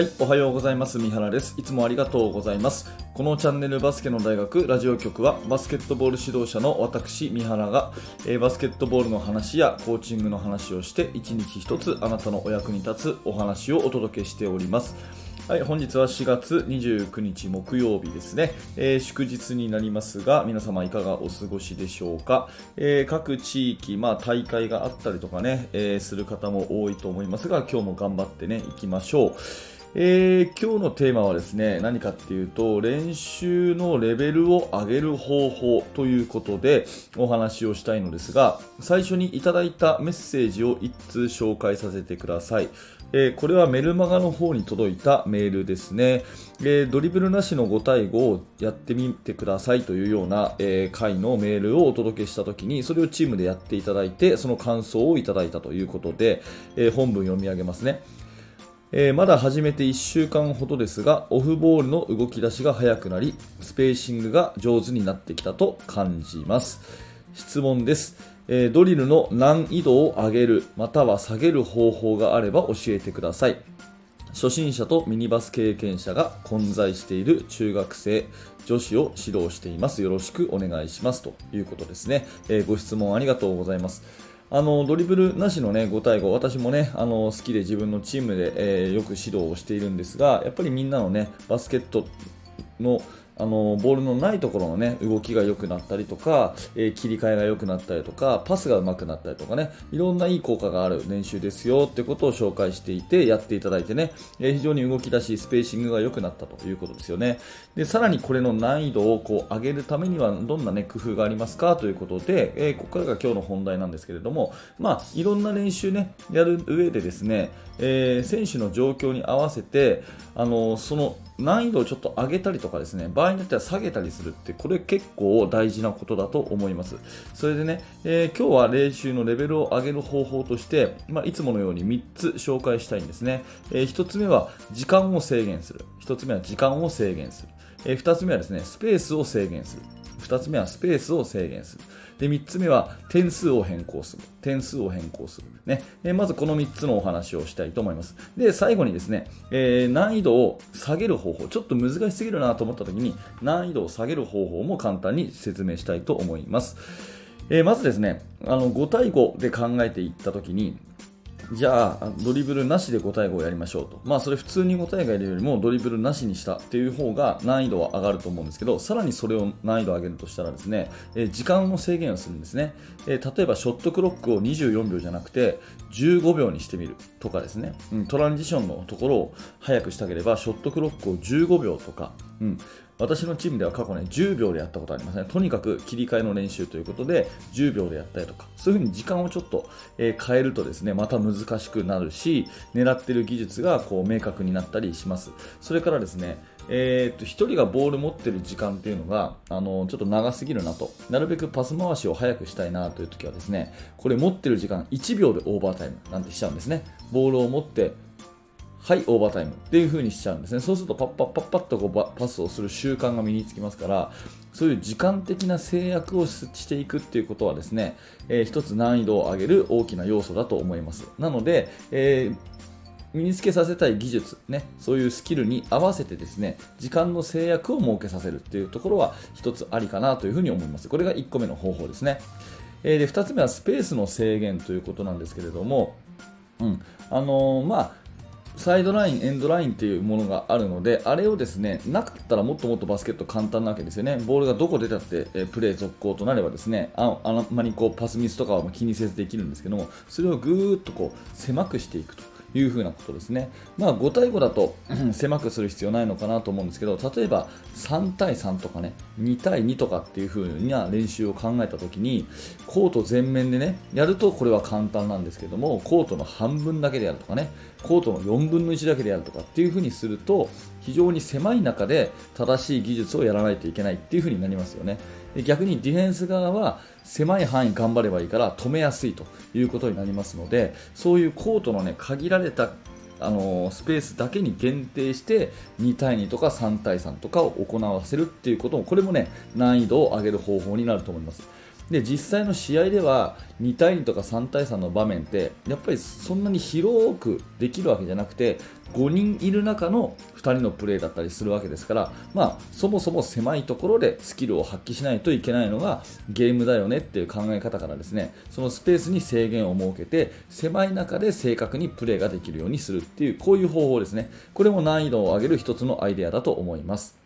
はい、おはようございます。三原です。いつもありがとうございます。このチャンネルバスケの大学ラジオ局はバスケットボール指導者の私、三原が、えー、バスケットボールの話やコーチングの話をして一日一つあなたのお役に立つお話をお届けしております。はい、本日は4月29日木曜日ですね、えー、祝日になりますが、皆様いかがお過ごしでしょうか。えー、各地域、まあ、大会があったりとかね、えー、する方も多いと思いますが、今日も頑張ってね、行きましょう。えー、今日のテーマはですね、何かっていうと、練習のレベルを上げる方法ということでお話をしたいのですが、最初にいただいたメッセージを1通紹介させてください。えー、これはメルマガの方に届いたメールですね、えー、ドリブルなしの5対5をやってみてくださいというような、え、回のメールをお届けしたときにそれをチームでやっていただいてその感想をいただいたということで、え本文読み上げますね。えー、まだ始めて1週間ほどですが、オフボールの動き出しが速くなり、スペーシングが上手になってきたと感じます。質問です。えー、ドリルの難易度を上げる、または下げる方法があれば教えてください。初心者とミニバス経験者が混在している中学生、女子を指導しています。よろしくお願いします。ということですね。えー、ご質問ありがとうございます。あのドリブルなしの、ね、5対5、私も、ね、あの好きで自分のチームで、えー、よく指導をしているんですが、やっぱりみんなの、ね、バスケットのあのボールのないところの、ね、動きが良くなったりとか、えー、切り替えが良くなったりとかパスが上手くなったりとかねいろんないい効果がある練習ですよってことを紹介していてやっていただいてね、えー、非常に動き出しスペーシングが良くなったということですよね。でさらにこれの難易度をこう上げるためにはどんな、ね、工夫がありますかということで、えー、ここからが今日の本題なんですけれども、まあ、いろんな練習ねやる上でですね、え選手の状況に合わせてあのその難易度をちょっと上げたりとかですね場合によっては下げたりするってこれ結構大事なことだと思います。それでね、えー、今日は練習のレベルを上げる方法として、まあ、いつものように3つ紹介したいんですね、えー、1つ目は時間を制限する。1つ目は時間を制限する、えー、2つ目はですねスペースを制限する。2つ目はスペースを制限する。で、3つ目は点数を変更する。点数を変更する。ね。えまずこの3つのお話をしたいと思います。で、最後にですね、えー、難易度を下げる方法、ちょっと難しすぎるなと思った時に、難易度を下げる方法も簡単に説明したいと思います。えー、まずですね、あの5対5で考えていった時に、じゃあ、ドリブルなしで5対5をやりましょうと。まあ、それ普通に5対5やるよりもドリブルなしにしたっていう方が難易度は上がると思うんですけど、さらにそれを難易度上げるとしたらですね、え、時間の制限をするんですね、え、例えばショットクロックを24秒じゃなくて15秒にしてみるとかですね、うん、トランジションのところを早くしたければ、ショットクロックを15秒とか、うん、私のチームでは過去ね、10秒でやったことありますね。とにかく切り替えの練習ということで、10秒でやったりとか、そういうふうに時間をちょっと、え、変えるとですね、また難しくなるし、狙ってる技術がこう明確になったりします。それからですね、えー、っと1人がボール持ってる時間っていうのがあのちょっと長すぎるなとなるべくパス回しを早くしたいなという時はですねこれ持ってる時間1秒でオーバータイムなんてしちゃうんですねボールを持ってはい、オーバータイムっていう風にしちゃうんですね。そうするとパッパッパッパッとこうパスをする習慣が身につきますから、そういう時間的な制約をしていくっていうことはですね、えー、一つ難易度を上げる大きな要素だと思います。なので、えー身につけさせたい技術、ね、そういうスキルに合わせてですね時間の制約を設けさせるっていうところは一つありかなというふうに思います。これが1個目の方法ですね。え、で2つ目はスペースの制限ということなんですけれども、うんあのー、まあサイドライン、エンドラインっていうものがあるので、あれをですね、なかったらもっともっとバスケット簡単なわけですよね。ボールがどこ出たって、えプレー続行となればですね、ああんまりこうパスミスとかは気にせずできるんですけども、それをぐーっとこう狭くしていくと。いうふうなことですね。まあ、5対5だと狭くする必要ないのかなと思うんですけど、例えば3対3とかね、2対2とかっていう風な練習を考えたときに、コート全面でね、やるとこれは簡単なんですけども、コートの半分だけでやるとかね、コートの4分の1だけでやるとかっていう風にすると、非常に狭い中で正しい技術をやらないといけないっていう風になりますよね。逆にディフェンス側は狭い範囲頑張ればいいから止めやすいということになりますのでそういうコートの、ね、限られたあのスペースだけに限定して2対2とか3対3とかを行わせるっていうこともこれもね難易度を上げる方法になると思います。で実際の試合では2対2とか3対3の場面ってやっぱりそんなに広くできるわけじゃなくて5人いる中の2人のプレーだったりするわけですから、まあ、そもそも狭いところでスキルを発揮しないといけないのがゲームだよねっていう考え方からですねそのスペースに制限を設けて狭い中で正確にプレーができるようにするっていうこういう方法ですね。これも難易度を上げる一つのアイデアだと思います。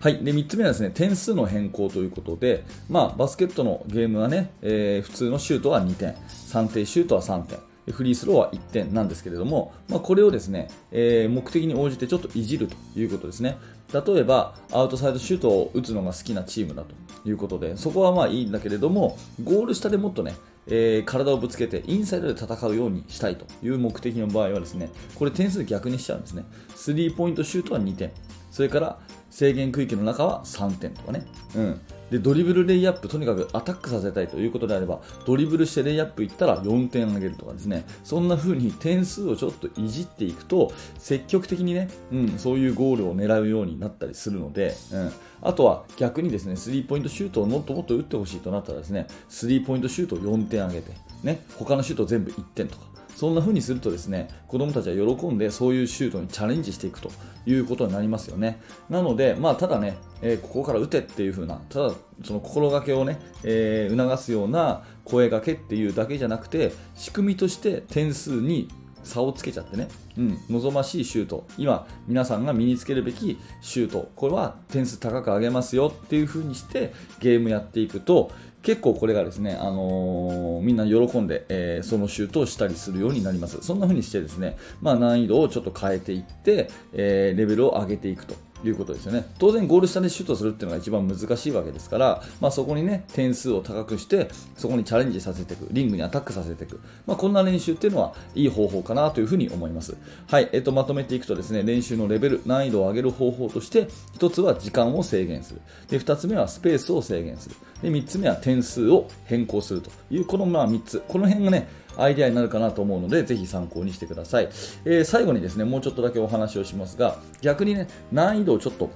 はい、で3つ目はですね点数の変更ということで、まあ、バスケットのゲームはね、えー、普通のシュートは2点3点シュートは3点。フリースローは1点なんですけれども、まあ、これをですね、えー、目的に応じてちょっといじるということですね。例えば、アウトサイドシュートを打つのが好きなチームだということで、そこはまあいいんだけれども、ゴール下でもっとね、えー、体をぶつけてインサイドで戦うようにしたいという目的の場合はですね、これ点数逆にしちゃうんですね。スリーポイントシュートは2点、それから制限区域の中は3点とかね。うん。で、ドリブルレイアップ、とにかくアタックさせたいということであれば、ドリブルしてレイアップいったら4点あげるとかですね、そんな風に点数をちょっといじっていくと、積極的にね、うん、そういうゴールを狙うようになったりするので、うん、あとは逆にですね、スリーポイントシュートをもっともっと打ってほしいとなったらですね、スリーポイントシュートを4点上げて、ね、他のシュート全部1点とか、そんな風にするとですね子供たちは喜んでそういうシュートにチャレンジしていくということになりますよね。なので、まあ、ただね、えー、ここから打てっていう風な、ただその心がけをね、えー、促すような声がけっていうだけじゃなくて、仕組みとして点数に差をつけちゃってね、うん、望ましいシュート、今、皆さんが身につけるべきシュート、これは点数高く上げますよっていう風にしてゲームやっていくと、結構これがですね、あのー、みんな喜んで、えー、そのシュートをしたりするようになります。そんな風にしてですね、まあ、難易度をちょっと変えていって、えー、レベルを上げていくと。いうことですよね。当然ゴール下でシュートするっていうのが一番難しいわけですから、まあ、そこにね点数を高くしてそこにチャレンジさせていくリングにアタックさせていく、まあ、こんな練習っていうのはいい方法かなというふに思います。はい、えっと、まとめていくとですね練習のレベル難易度を上げる方法として1つは時間を制限する。で2つ目はスペースを制限する。で3つ目は点数を変更するというこのまあ3つ。この辺がねアイデアになるかなと思うので、ぜひ参考にしてください。えー、最後にですね、もうちょっとだけお話をしますが、逆にね、難易度をちょっと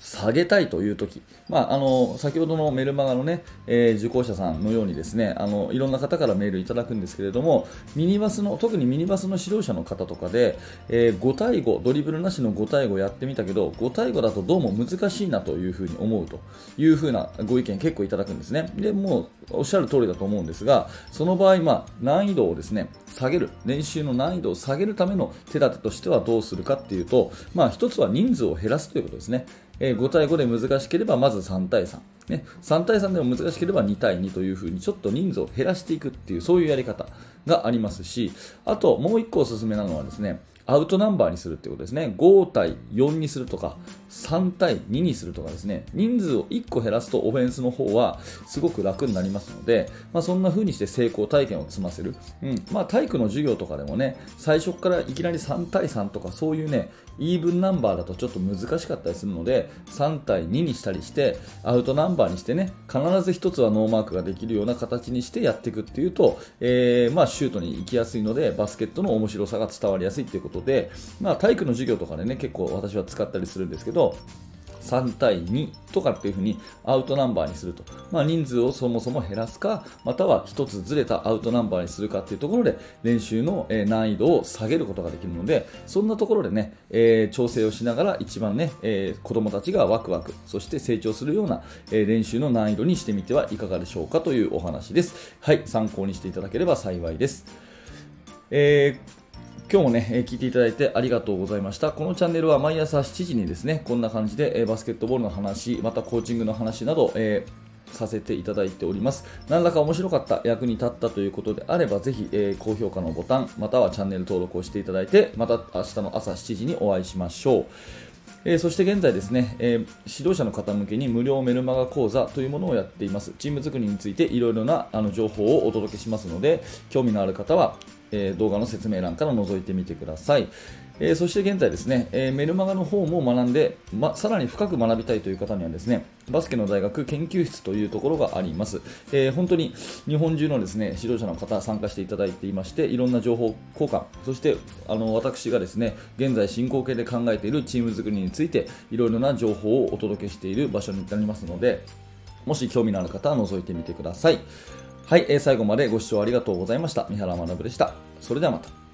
下げたいというとき、まあ、あの先ほどのメルマガのね、えー、受講者さんのようにですねあのいろんな方からメールいただくんですけれどもミニバスの特にミニバスの指導者の方とかで、えー、5対5ドリブルなしの5対5やってみたけど5対5だとどうも難しいなというふうに思うというふうなご意見結構いただくんですね。でもうおっしゃる通りだと思うんですがその場合、まあ、難易度をですね下げる。練習の難易度を下げるための手立てとしてはどうするかっていうと、まあ、1つは人数を減らすということですね。え5対5で難しければまず3対3、ね、3対3でも難しければ2対2というふうにちょっと人数を減らしていくっていうそういうやり方がありますしあともう1個おすすめなのはですねアウトナンバーにするってことですね。5対4にするとか、3対2にするとかですね、人数を1個減らすとオフェンスの方はすごく楽になりますので、まあ、そんな風にして成功体験を積ませる。うん。まあ、体育の授業とかでもね、最初からいきなり3対3とかそういうね、イーブンナンバーだとちょっと難しかったりするので、3対2にしたりして、アウトナンバーにしてね、必ず1つはノーマークができるような形にしてやっていくっていうと、えー、まあ、シュートに行きやすいので、バスケットの面白さが伝わりやすいっていうことことで、まあ、体育の授業とかでね、結構私は使ったりするんですけど、3対2とかっていう風にアウトナンバーにすると、まあ、人数をそもそも減らすかまたは1つずれたアウトナンバーにするかっていうところで練習の難易度を下げることができるのでそんなところでね、えー、調整をしながら一番ね、えー、子供たちがワクワクそして成長するような、え、練習の難易度にしてみてはいかがでしょうかというお話です。はい参考にしていただければ幸いです。えー今日もね、聞いていただいてありがとうございました。このチャンネルは毎朝7時にですね、こんな感じでバスケットボールの話、またコーチングの話など、えー、させていただいております。何らか面白かった、役に立ったということであれば、ぜひ、えー、高評価のボタン、またはチャンネル登録をしていただいて、また明日の朝7時にお会いしましょう。えー、そして現在ですね、えー、指導者の方向けに無料メルマガ講座というものをやっています。チーム作りについていろいろなあの情報をお届けしますので、興味のある方はえ動画の説明欄から覗いてみてください。えー、そして現在ですね、えー、メルマガの方も学んで、ま、さらに深く学びたいという方にはですね、バスケの大学研究室というところがあります。えー、本当に日本中のですね、指導者の方参加していただいていまして、いろんな情報交換、そしてあの私がですね、現在進行形で考えているチーム作りについて、いろいろな情報をお届けしている場所になりますので、もし興味のある方は覗いてみてください。はい、えー最後までご視聴ありがとうございました。三原学でした。それではまた。